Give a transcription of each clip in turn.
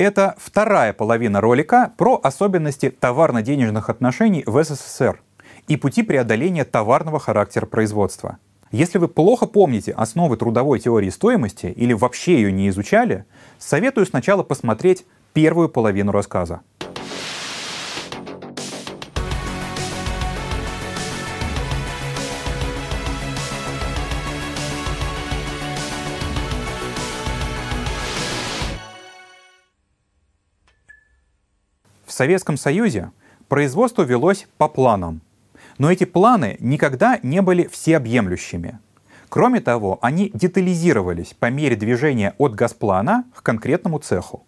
Это вторая половина ролика про особенности товарно-денежных отношений в СССР и пути преодоления товарного характера производства. Если вы плохо помните основы трудовой теории стоимости или вообще ее не изучали, советую сначала посмотреть первую половину рассказа. Советском Союзе производство велось по планам. Но эти планы никогда не были всеобъемлющими. Кроме того, они детализировались по мере движения от Газплана к конкретному цеху.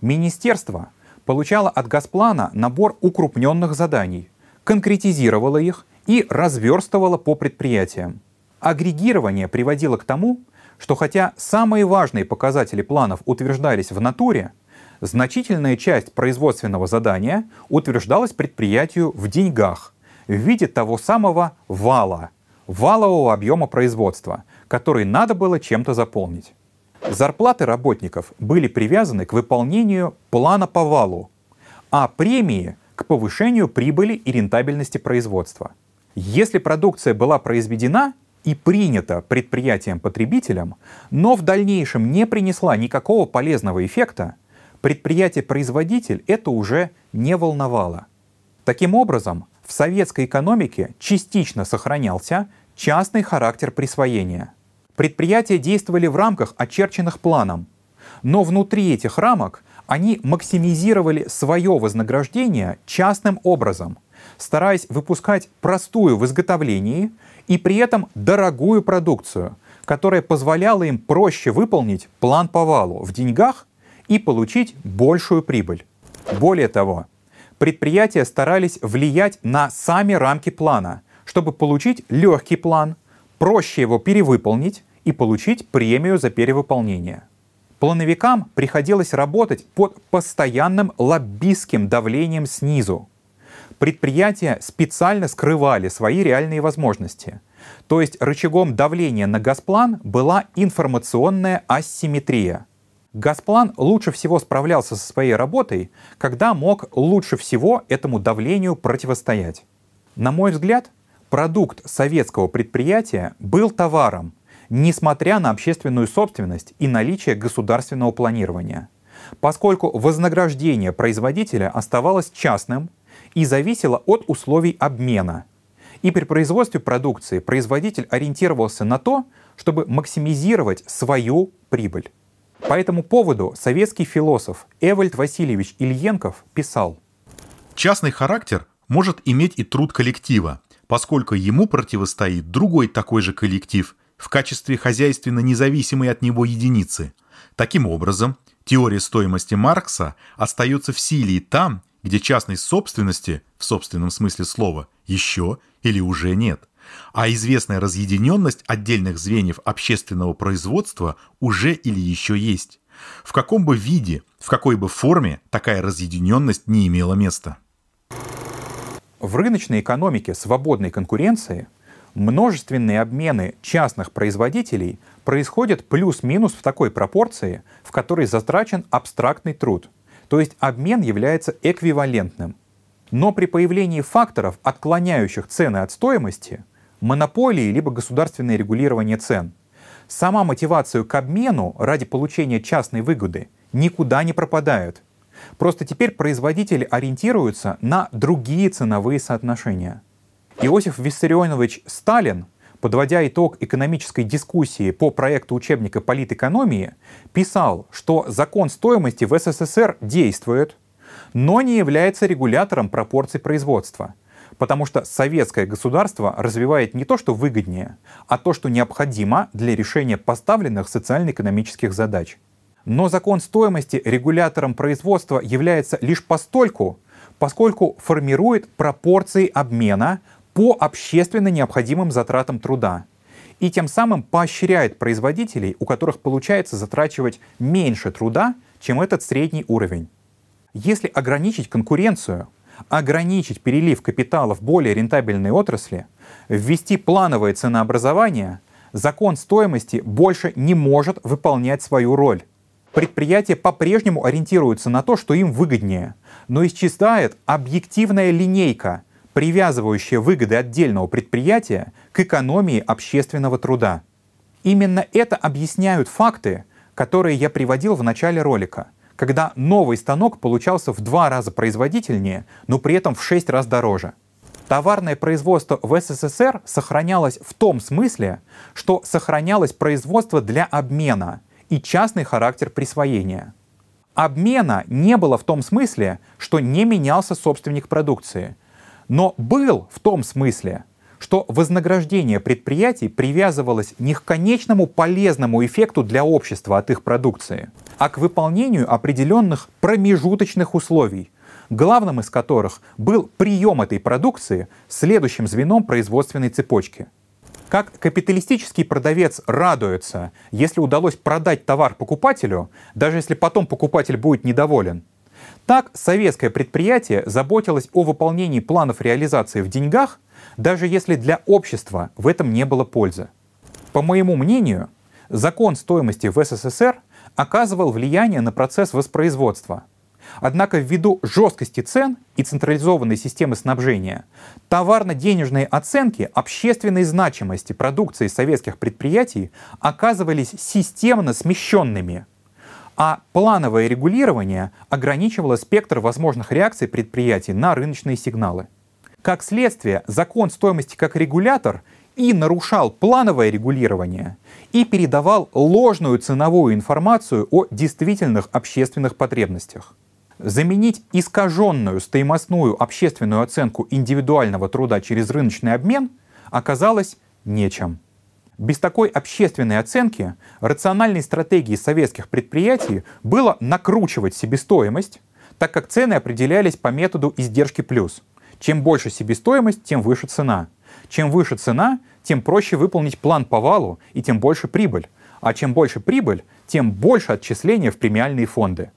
Министерство получало от Газплана набор укрупненных заданий, конкретизировало их и разверстывало по предприятиям. Агрегирование приводило к тому, что хотя самые важные показатели планов утверждались в натуре, значительная часть производственного задания утверждалась предприятию в деньгах в виде того самого вала, валового объема производства, который надо было чем-то заполнить. Зарплаты работников были привязаны к выполнению плана по валу, а премии к повышению прибыли и рентабельности производства. Если продукция была произведена и принята предприятием-потребителем, но в дальнейшем не принесла никакого полезного эффекта, предприятие-производитель это уже не волновало. Таким образом, в советской экономике частично сохранялся частный характер присвоения. Предприятия действовали в рамках, очерченных планом, но внутри этих рамок они максимизировали свое вознаграждение частным образом, стараясь выпускать простую в изготовлении и при этом дорогую продукцию, которая позволяла им проще выполнить план по валу в деньгах и получить большую прибыль. Более того, предприятия старались влиять на сами рамки плана, чтобы получить легкий план, проще его перевыполнить и получить премию за перевыполнение. Плановикам приходилось работать под постоянным лоббистским давлением снизу. Предприятия специально скрывали свои реальные возможности. То есть рычагом давления на Газплан была информационная асимметрия – Газплан лучше всего справлялся со своей работой, когда мог лучше всего этому давлению противостоять. На мой взгляд, продукт советского предприятия был товаром, несмотря на общественную собственность и наличие государственного планирования, поскольку вознаграждение производителя оставалось частным и зависело от условий обмена. И при производстве продукции производитель ориентировался на то, чтобы максимизировать свою прибыль. По этому поводу советский философ Эвальд Васильевич Ильенков писал «Частный характер может иметь и труд коллектива, поскольку ему противостоит другой такой же коллектив в качестве хозяйственно независимой от него единицы. Таким образом, теория стоимости Маркса остается в силе и там, где частной собственности, в собственном смысле слова, еще или уже нет а известная разъединенность отдельных звеньев общественного производства уже или еще есть. В каком бы виде, в какой бы форме такая разъединенность не имела места. В рыночной экономике свободной конкуренции множественные обмены частных производителей происходят плюс-минус в такой пропорции, в которой затрачен абстрактный труд. То есть обмен является эквивалентным. Но при появлении факторов, отклоняющих цены от стоимости, монополии либо государственное регулирование цен. Сама мотивация к обмену ради получения частной выгоды никуда не пропадает. Просто теперь производители ориентируются на другие ценовые соотношения. Иосиф Виссарионович Сталин, подводя итог экономической дискуссии по проекту учебника политэкономии, писал, что закон стоимости в СССР действует, но не является регулятором пропорций производства – Потому что советское государство развивает не то, что выгоднее, а то, что необходимо для решения поставленных социально-экономических задач. Но закон стоимости регулятором производства является лишь постольку, поскольку формирует пропорции обмена по общественно необходимым затратам труда и тем самым поощряет производителей, у которых получается затрачивать меньше труда, чем этот средний уровень. Если ограничить конкуренцию, ограничить перелив капитала в более рентабельные отрасли, ввести плановое ценообразование, закон стоимости больше не может выполнять свою роль. предприятия по-прежнему ориентируются на то, что им выгоднее, но исчезает объективная линейка, привязывающая выгоды отдельного предприятия к экономии общественного труда. Именно это объясняют факты, которые я приводил в начале ролика, когда новый станок получался в два раза производительнее, но при этом в шесть раз дороже. Товарное производство в СССР сохранялось в том смысле, что сохранялось производство для обмена и частный характер присвоения. Обмена не было в том смысле, что не менялся собственник продукции, но был в том смысле, что вознаграждение предприятий привязывалось не к конечному полезному эффекту для общества от их продукции, а к выполнению определенных промежуточных условий, главным из которых был прием этой продукции следующим звеном производственной цепочки. Как капиталистический продавец радуется, если удалось продать товар покупателю, даже если потом покупатель будет недоволен, так советское предприятие заботилось о выполнении планов реализации в деньгах, даже если для общества в этом не было пользы. По моему мнению, закон стоимости в СССР оказывал влияние на процесс воспроизводства – Однако ввиду жесткости цен и централизованной системы снабжения, товарно-денежные оценки общественной значимости продукции советских предприятий оказывались системно смещенными, а плановое регулирование ограничивало спектр возможных реакций предприятий на рыночные сигналы. Как следствие, закон стоимости как регулятор и нарушал плановое регулирование, и передавал ложную ценовую информацию о действительных общественных потребностях. Заменить искаженную стоимостную общественную оценку индивидуального труда через рыночный обмен оказалось нечем. Без такой общественной оценки рациональной стратегией советских предприятий было накручивать себестоимость, так как цены определялись по методу издержки плюс. Чем больше себестоимость, тем выше цена. Чем выше цена, тем проще выполнить план по валу и тем больше прибыль. А чем больше прибыль, тем больше отчисления в премиальные фонды.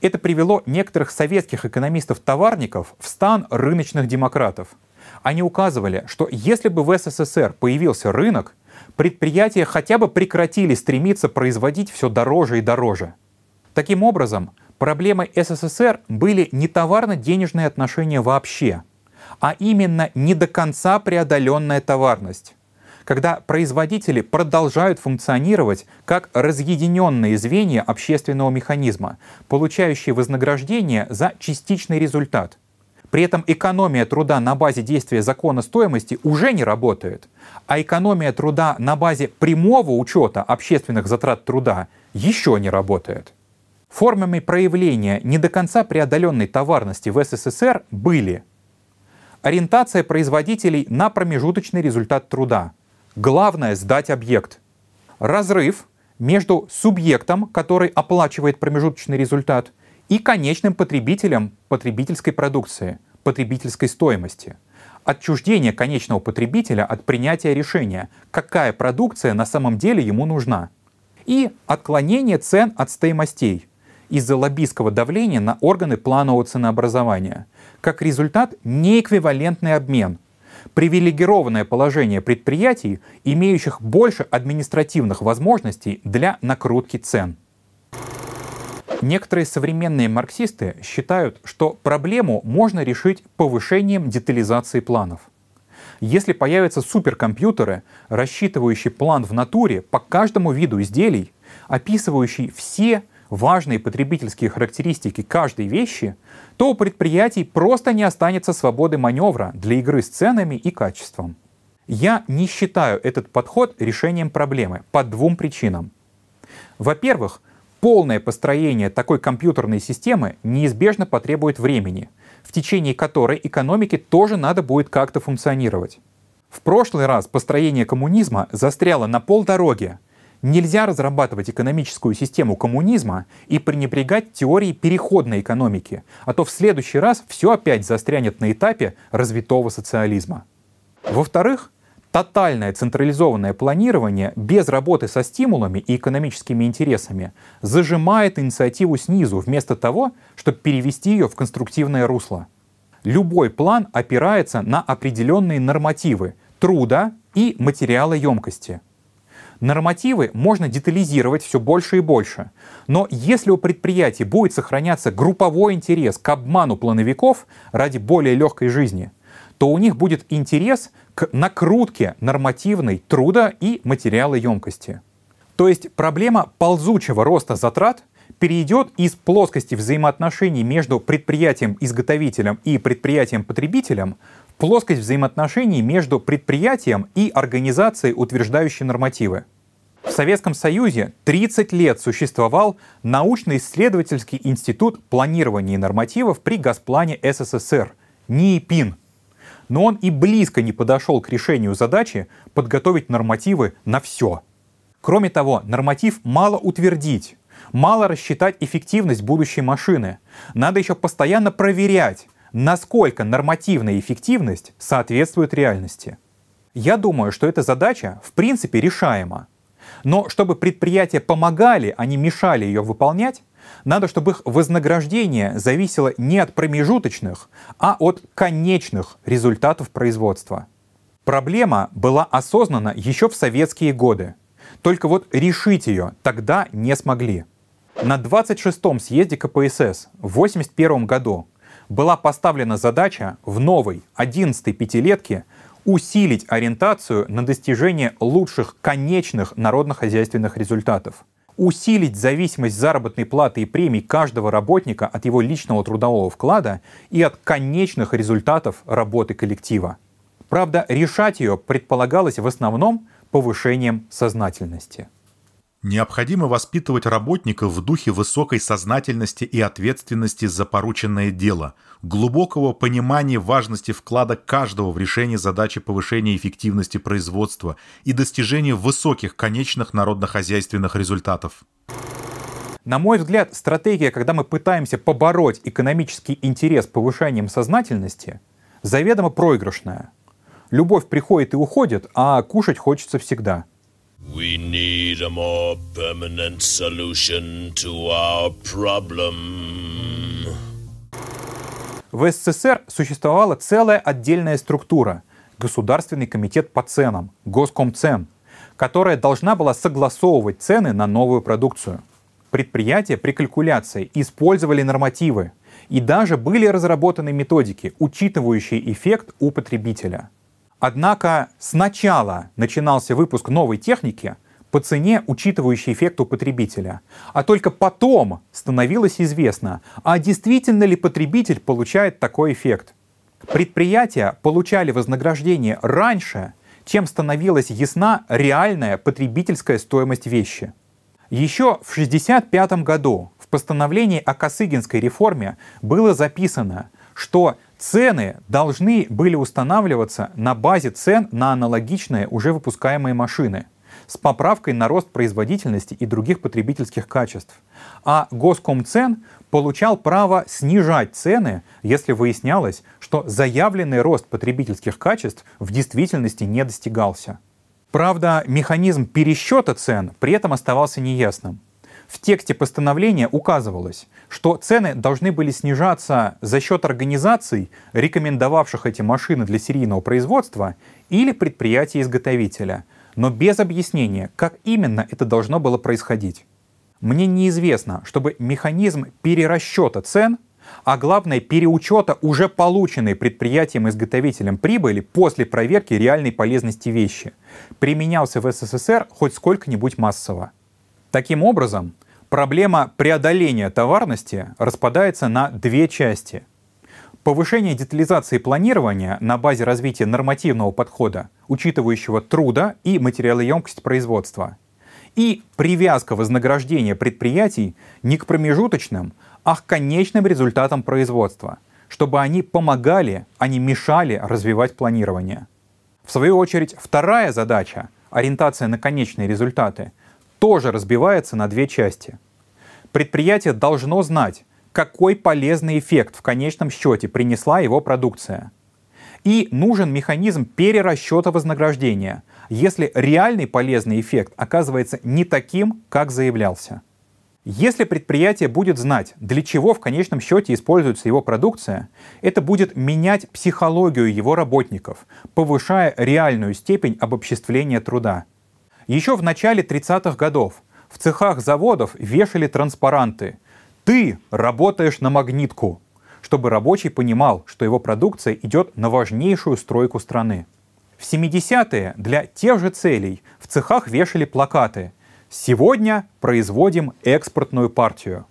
Это привело некоторых советских экономистов-товарников в стан рыночных демократов. Они указывали, что если бы в СССР появился рынок, предприятия хотя бы прекратили стремиться производить все дороже и дороже. Таким образом, проблемой СССР были не товарно-денежные отношения вообще, а именно не до конца преодоленная товарность когда производители продолжают функционировать как разъединенные звенья общественного механизма, получающие вознаграждение за частичный результат. При этом экономия труда на базе действия закона стоимости уже не работает, а экономия труда на базе прямого учета общественных затрат труда еще не работает. Формами проявления не до конца преодоленной товарности в СССР были ориентация производителей на промежуточный результат труда, Главное — сдать объект. Разрыв между субъектом, который оплачивает промежуточный результат, и конечным потребителем потребительской продукции, потребительской стоимости. Отчуждение конечного потребителя от принятия решения, какая продукция на самом деле ему нужна. И отклонение цен от стоимостей из-за лоббистского давления на органы планового ценообразования. Как результат, неэквивалентный обмен – привилегированное положение предприятий, имеющих больше административных возможностей для накрутки цен. Некоторые современные марксисты считают, что проблему можно решить повышением детализации планов. Если появятся суперкомпьютеры, рассчитывающие план в натуре по каждому виду изделий, описывающий все важные потребительские характеристики каждой вещи, то у предприятий просто не останется свободы маневра для игры с ценами и качеством. Я не считаю этот подход решением проблемы по двум причинам. Во-первых, полное построение такой компьютерной системы неизбежно потребует времени, в течение которой экономике тоже надо будет как-то функционировать. В прошлый раз построение коммунизма застряло на полдороге, Нельзя разрабатывать экономическую систему коммунизма и пренебрегать теорией переходной экономики, а то в следующий раз все опять застрянет на этапе развитого социализма. Во-вторых, тотальное централизованное планирование без работы со стимулами и экономическими интересами зажимает инициативу снизу вместо того, чтобы перевести ее в конструктивное русло. Любой план опирается на определенные нормативы труда и материала емкости – Нормативы можно детализировать все больше и больше. Но если у предприятий будет сохраняться групповой интерес к обману плановиков ради более легкой жизни, то у них будет интерес к накрутке нормативной труда и материалоемкости. То есть проблема ползучего роста затрат перейдет из плоскости взаимоотношений между предприятием-изготовителем и предприятием-потребителем плоскость взаимоотношений между предприятием и организацией, утверждающей нормативы. В Советском Союзе 30 лет существовал научно-исследовательский институт планирования нормативов при Госплане СССР, НИИПИН. Но он и близко не подошел к решению задачи подготовить нормативы на все. Кроме того, норматив мало утвердить, мало рассчитать эффективность будущей машины. Надо еще постоянно проверять, насколько нормативная эффективность соответствует реальности. Я думаю, что эта задача в принципе решаема. Но чтобы предприятия помогали, а не мешали ее выполнять, надо, чтобы их вознаграждение зависело не от промежуточных, а от конечных результатов производства. Проблема была осознана еще в советские годы. Только вот решить ее тогда не смогли. На 26-м съезде КПСС в 1981 году была поставлена задача в новой 11-й пятилетке усилить ориентацию на достижение лучших конечных народно-хозяйственных результатов, усилить зависимость заработной платы и премий каждого работника от его личного трудового вклада и от конечных результатов работы коллектива. Правда, решать ее предполагалось в основном повышением сознательности. Необходимо воспитывать работников в духе высокой сознательности и ответственности за порученное дело, глубокого понимания важности вклада каждого в решение задачи повышения эффективности производства и достижения высоких конечных народно-хозяйственных результатов. На мой взгляд, стратегия, когда мы пытаемся побороть экономический интерес повышением сознательности, заведомо проигрышная. Любовь приходит и уходит, а кушать хочется всегда – We need a more permanent solution to our problem. В СССР существовала целая отдельная структура – Государственный комитет по ценам, Госкомцен, которая должна была согласовывать цены на новую продукцию. Предприятия при калькуляции использовали нормативы, и даже были разработаны методики, учитывающие эффект у потребителя – Однако сначала начинался выпуск новой техники по цене, учитывающей эффект у потребителя, а только потом становилось известно, а действительно ли потребитель получает такой эффект. Предприятия получали вознаграждение раньше, чем становилась ясна реальная потребительская стоимость вещи. Еще в 1965 году в постановлении о Косыгинской реформе было записано, что Цены должны были устанавливаться на базе цен на аналогичные уже выпускаемые машины с поправкой на рост производительности и других потребительских качеств. А Госкомцен получал право снижать цены, если выяснялось, что заявленный рост потребительских качеств в действительности не достигался. Правда, механизм пересчета цен при этом оставался неясным. В тексте постановления указывалось, что цены должны были снижаться за счет организаций, рекомендовавших эти машины для серийного производства, или предприятия-изготовителя, но без объяснения, как именно это должно было происходить. Мне неизвестно, чтобы механизм перерасчета цен, а главное переучета уже полученной предприятием-изготовителем прибыли после проверки реальной полезности вещи, применялся в СССР хоть сколько-нибудь массово. Таким образом, проблема преодоления товарности распадается на две части. Повышение детализации планирования на базе развития нормативного подхода, учитывающего труда и материалоемкость производства. И привязка вознаграждения предприятий не к промежуточным, а к конечным результатам производства, чтобы они помогали, а не мешали развивать планирование. В свою очередь, вторая задача — ориентация на конечные результаты — тоже разбивается на две части. Предприятие должно знать, какой полезный эффект в конечном счете принесла его продукция. И нужен механизм перерасчета вознаграждения, если реальный полезный эффект оказывается не таким, как заявлялся. Если предприятие будет знать, для чего в конечном счете используется его продукция, это будет менять психологию его работников, повышая реальную степень обобществления труда – Еще в начале 30-х годов в цехах заводов вешали транспаранты «Ты работаешь на магнитку», чтобы рабочий понимал, что его продукция идет на важнейшую стройку страны. В 70-е для тех же целей в цехах вешали плакаты «Сегодня производим экспортную партию».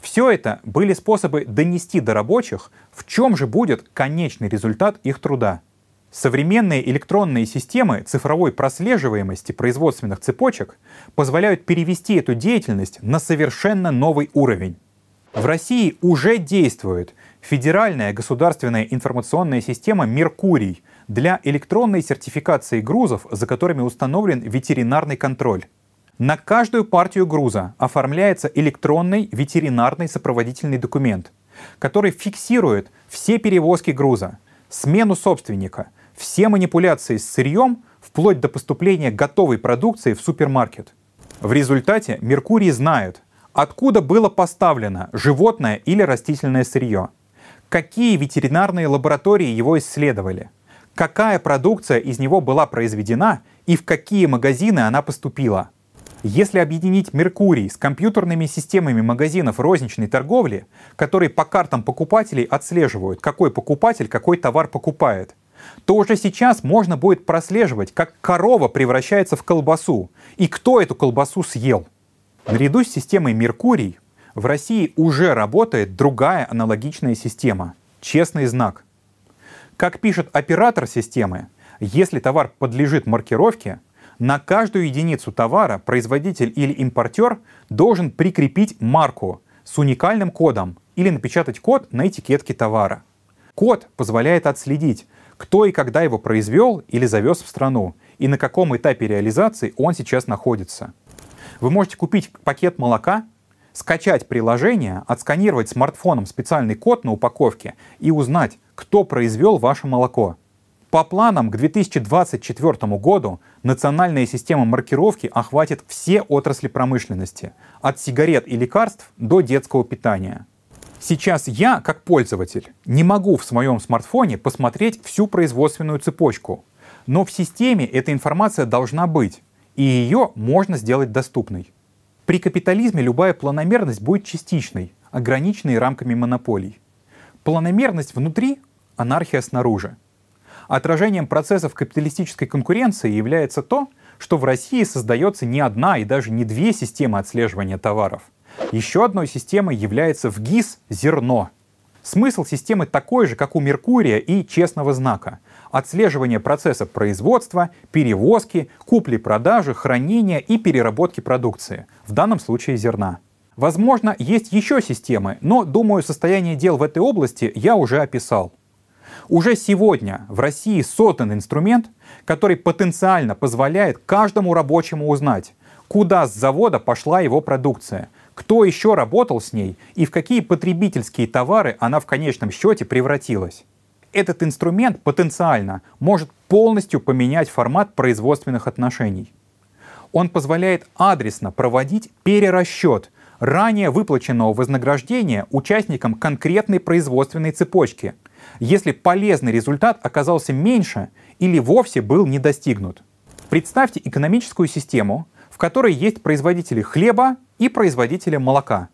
Все это были способы донести до рабочих, в чем же будет конечный результат их труда. Современные электронные системы цифровой прослеживаемости производственных цепочек позволяют перевести эту деятельность на совершенно новый уровень. В России уже действует федеральная государственная информационная система «Меркурий» для электронной сертификации грузов, за которыми установлен ветеринарный контроль. На каждую партию груза оформляется электронный ветеринарный сопроводительный документ, который фиксирует все перевозки груза, смену собственника, все манипуляции с сырьем, вплоть до поступления готовой продукции в супермаркет. В результате Меркурий знает, откуда было поставлено животное или растительное сырье, какие ветеринарные лаборатории его исследовали, какая продукция из него была произведена и в какие магазины она поступила – если объединить Меркурий с компьютерными системами магазинов розничной торговли, которые по картам покупателей отслеживают, какой покупатель какой товар покупает, то уже сейчас можно будет прослеживать, как корова превращается в колбасу и кто эту колбасу съел. Наряду с системой Меркурий в России уже работает другая аналогичная система – честный знак. Как пишет оператор системы, если товар подлежит маркировке – на каждую единицу товара производитель или импортер должен прикрепить марку с уникальным кодом или напечатать код на этикетке товара. Код позволяет отследить, кто и когда его произвел или завез в страну, и на каком этапе реализации он сейчас находится. Вы можете купить пакет молока, скачать приложение, отсканировать смартфоном специальный код на упаковке и узнать, кто произвел ваше молоко. По планам к 2024 году национальная система маркировки охватит все отрасли промышленности, от сигарет и лекарств до детского питания. Сейчас я, как пользователь, не могу в своем смартфоне посмотреть всю производственную цепочку, но в системе эта информация должна быть, и ее можно сделать доступной. При капитализме любая планомерность будет частичной, ограниченной рамками монополий. Планомерность внутри — анархия снаружи. Отражением процессов капиталистической конкуренции является то, что в России создается не одна и даже не две системы отслеживания товаров. Еще одной системой является в ГИС зерно. Смысл системы такой же, как у Меркурия и честного знака. Отслеживание процесса производства, перевозки, купли-продажи, хранения и переработки продукции, в данном случае зерна. Возможно, есть еще системы, но, думаю, состояние дел в этой области я уже описал. Уже сегодня в России создан инструмент, который потенциально позволяет каждому рабочему узнать, куда с завода пошла его продукция, кто еще работал с ней и в какие потребительские товары она в конечном счете превратилась. Этот инструмент потенциально может полностью поменять формат производственных отношений. Он позволяет адресно проводить перерасчет ранее выплаченного вознаграждения участникам конкретной производственной цепочки – если полезный результат оказался меньше или вовсе был не достигнут. Представьте экономическую систему, в которой есть производители хлеба и производители молока.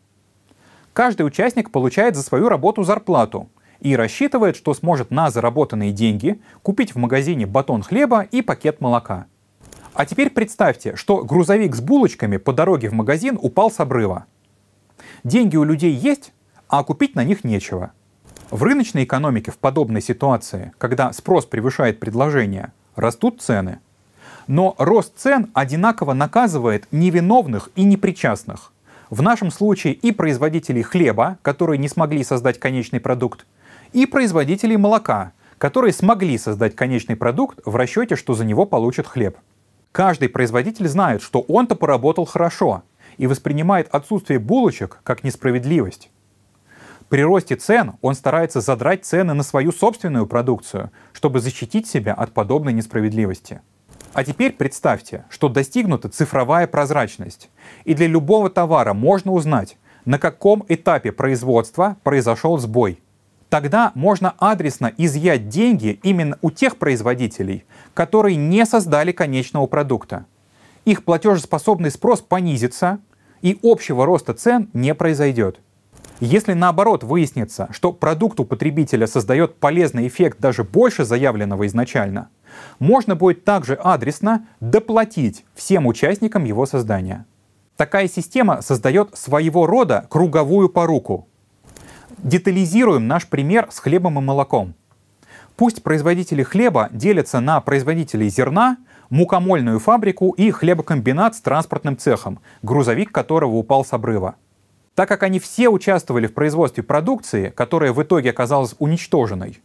Каждый участник получает за свою работу зарплату и рассчитывает, что сможет на заработанные деньги купить в магазине батон хлеба и пакет молока. А теперь представьте, что грузовик с булочками по дороге в магазин упал с обрыва. Деньги у людей есть, а купить на них нечего. В рыночной экономике в подобной ситуации, когда спрос превышает предложение, растут цены. Но рост цен одинаково наказывает невиновных и непричастных. В нашем случае и производителей хлеба, которые не смогли создать конечный продукт, и производителей молока, которые смогли создать конечный продукт в расчете, что за него получат хлеб. Каждый производитель знает, что он-то поработал хорошо и воспринимает отсутствие булочек как несправедливость. При росте цен он старается задрать цены на свою собственную продукцию, чтобы защитить себя от подобной несправедливости. А теперь представьте, что достигнута цифровая прозрачность, и для любого товара можно узнать, на каком этапе производства произошел сбой. Тогда можно адресно изъять деньги именно у тех производителей, которые не создали конечного продукта, их платежеспособный спрос понизится, и общего роста цен не произойдет. Если наоборот выяснится, что продукт у потребителя создает полезный эффект даже больше заявленного изначально, можно будет также адресно доплатить всем участникам его создания. Такая система создает своего рода круговую поруку. Детализируем наш пример с хлебом и молоком. Пусть производители хлеба делятся на производителей зерна, мукомольную фабрику и хлебокомбинат с транспортным цехом, грузовик которого упал с обрыва. Так как они все участвовали в производстве продукции, которая в итоге оказалась уничтоженной,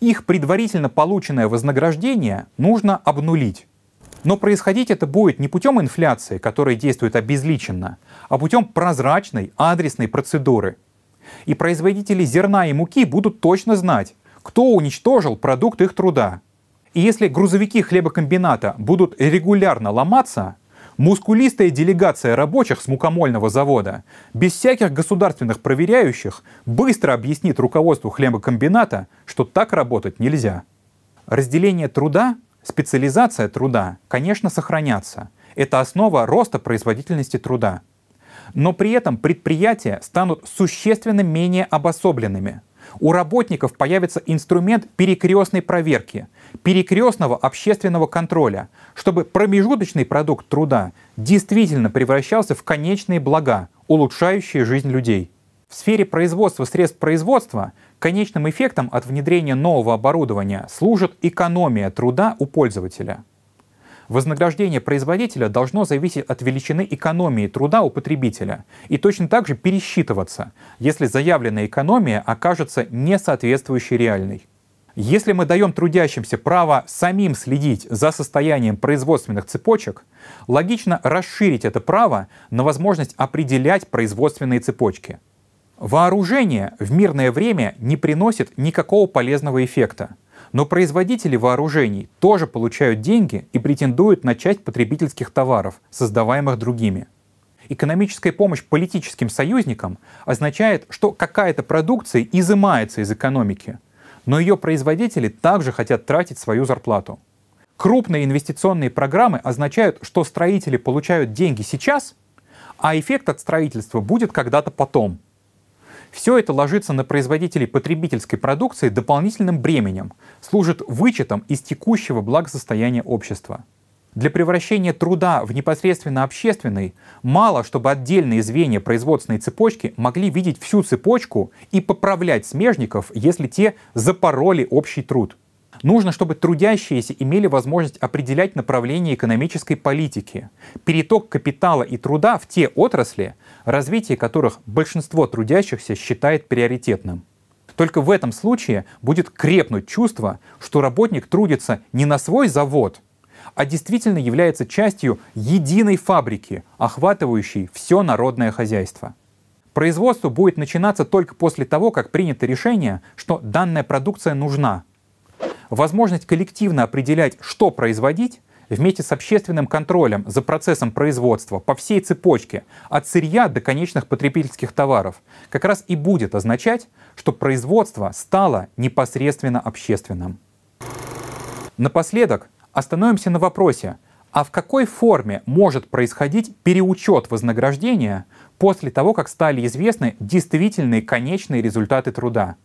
их предварительно полученное вознаграждение нужно обнулить. Но происходить это будет не путем инфляции, которая действует обезличенно, а путем прозрачной адресной процедуры. И производители зерна и муки будут точно знать, кто уничтожил продукт их труда. И если грузовики хлебокомбината будут регулярно ломаться, мускулистая делегация рабочих с мукомольного завода без всяких государственных проверяющих быстро объяснит руководству хлебокомбината, что так работать нельзя. Разделение труда Специализация труда, конечно, сохранятся. Это основа роста производительности труда. Но при этом предприятия станут существенно менее обособленными. У работников появится инструмент перекрестной проверки, перекрестного общественного контроля, чтобы промежуточный продукт труда действительно превращался в конечные блага, улучшающие жизнь людей. В сфере производства средств производства конечным эффектом от внедрения нового оборудования служит экономия труда у пользователя. Вознаграждение производителя должно зависеть от величины экономии труда у потребителя и точно так же пересчитываться, если заявленная экономия окажется не соответствующей реальной. Если мы даем трудящимся право самим следить за состоянием производственных цепочек, логично расширить это право на возможность определять производственные цепочки – Вооружение в мирное время не приносит никакого полезного эффекта. Но производители вооружений тоже получают деньги и претендуют на часть потребительских товаров, создаваемых другими. Экономическая помощь политическим союзникам означает, что какая-то продукция изымается из экономики, но ее производители также хотят тратить свою зарплату. Крупные инвестиционные программы означают, что строители получают деньги сейчас, а эффект от строительства будет когда-то потом – все это ложится на производителей потребительской продукции дополнительным бременем, служит вычетом из текущего благосостояния общества. Для превращения труда в непосредственно общественный мало, чтобы отдельные звенья производственной цепочки могли видеть всю цепочку и поправлять смежников, если те запороли общий труд. Нужно, чтобы трудящиеся имели возможность определять направление экономической политики, переток капитала и труда в те отрасли, развитие которых большинство трудящихся считает приоритетным. Только в этом случае будет крепнуть чувство, что работник трудится не на свой завод, а действительно является частью единой фабрики, охватывающей все народное хозяйство. Производство будет начинаться только после того, как принято решение, что данная продукция нужна. Возможность коллективно определять, что производить, вместе с общественным контролем за процессом производства по всей цепочке, от сырья до конечных потребительских товаров, как раз и будет означать, что производство стало непосредственно общественным. Напоследок остановимся на вопросе, а в какой форме может происходить переучет вознаграждения после того, как стали известны действительные конечные результаты труда?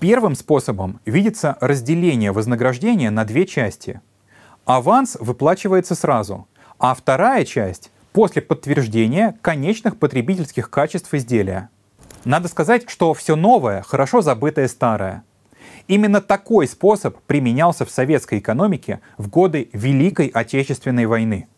Первым способом видится разделение вознаграждения на две части – аванс выплачивается сразу, а вторая часть — после подтверждения конечных потребительских качеств изделия. Надо сказать, что все новое хорошо забытое старое. Именно такой способ применялся в советской экономике в годы Великой Отечественной войны.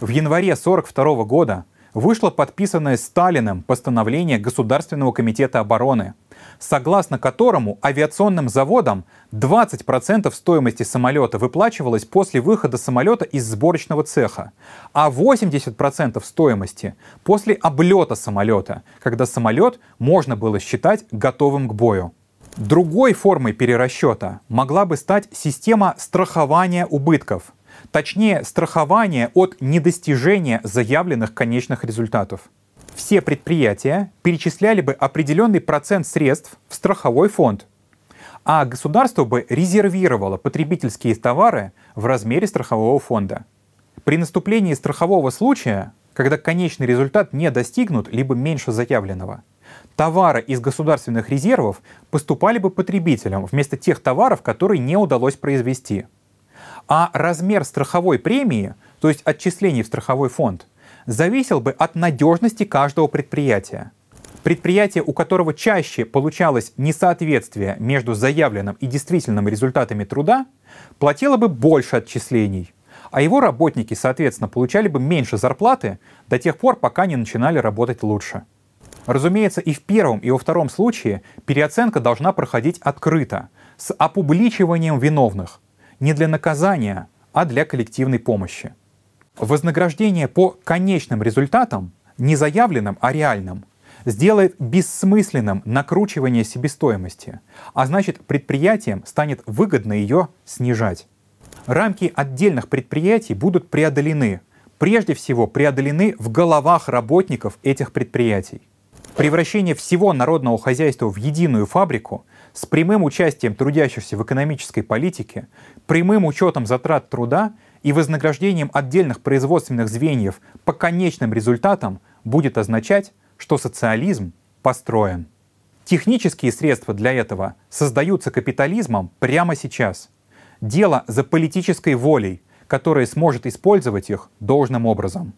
В январе 1942 года вышло подписанное Сталиным постановление Государственного комитета обороны, согласно которому авиационным заводам 20% стоимости самолета выплачивалось после выхода самолета из сборочного цеха, а 80% стоимости после облета самолета, когда самолет можно было считать готовым к бою. Другой формой перерасчета могла бы стать система страхования убытков, точнее страхование от недостижения заявленных конечных результатов все предприятия перечисляли бы определенный процент средств в страховой фонд, а государство бы резервировало потребительские товары в размере страхового фонда. При наступлении страхового случая, когда конечный результат не достигнут либо меньше заявленного, товары из государственных резервов поступали бы потребителям вместо тех товаров, которые не удалось произвести. А размер страховой премии, то есть отчислений в страховой фонд, зависел бы от надежности каждого предприятия. Предприятие, у которого чаще получалось несоответствие между заявленным и действительным результатами труда, платило бы больше отчислений, а его работники, соответственно, получали бы меньше зарплаты до тех пор, пока не начинали работать лучше. Разумеется, и в первом, и во втором случае переоценка должна проходить открыто, с опубличиванием виновных, не для наказания, а для коллективной помощи. Вознаграждение по конечным результатам, не заявленным, а реальным, сделает бессмысленным накручивание себестоимости, а значит предприятиям станет выгодно ее снижать. Рамки отдельных предприятий будут преодолены, прежде всего преодолены в головах работников этих предприятий. Превращение всего народного хозяйства в единую фабрику с прямым участием трудящихся в экономической политике, прямым учетом затрат труда и вознаграждением отдельных производственных звеньев по конечным результатам будет означать, что социализм построен. Технические средства для этого создаются капитализмом прямо сейчас. Дело за политической волей, которая сможет использовать их должным образом.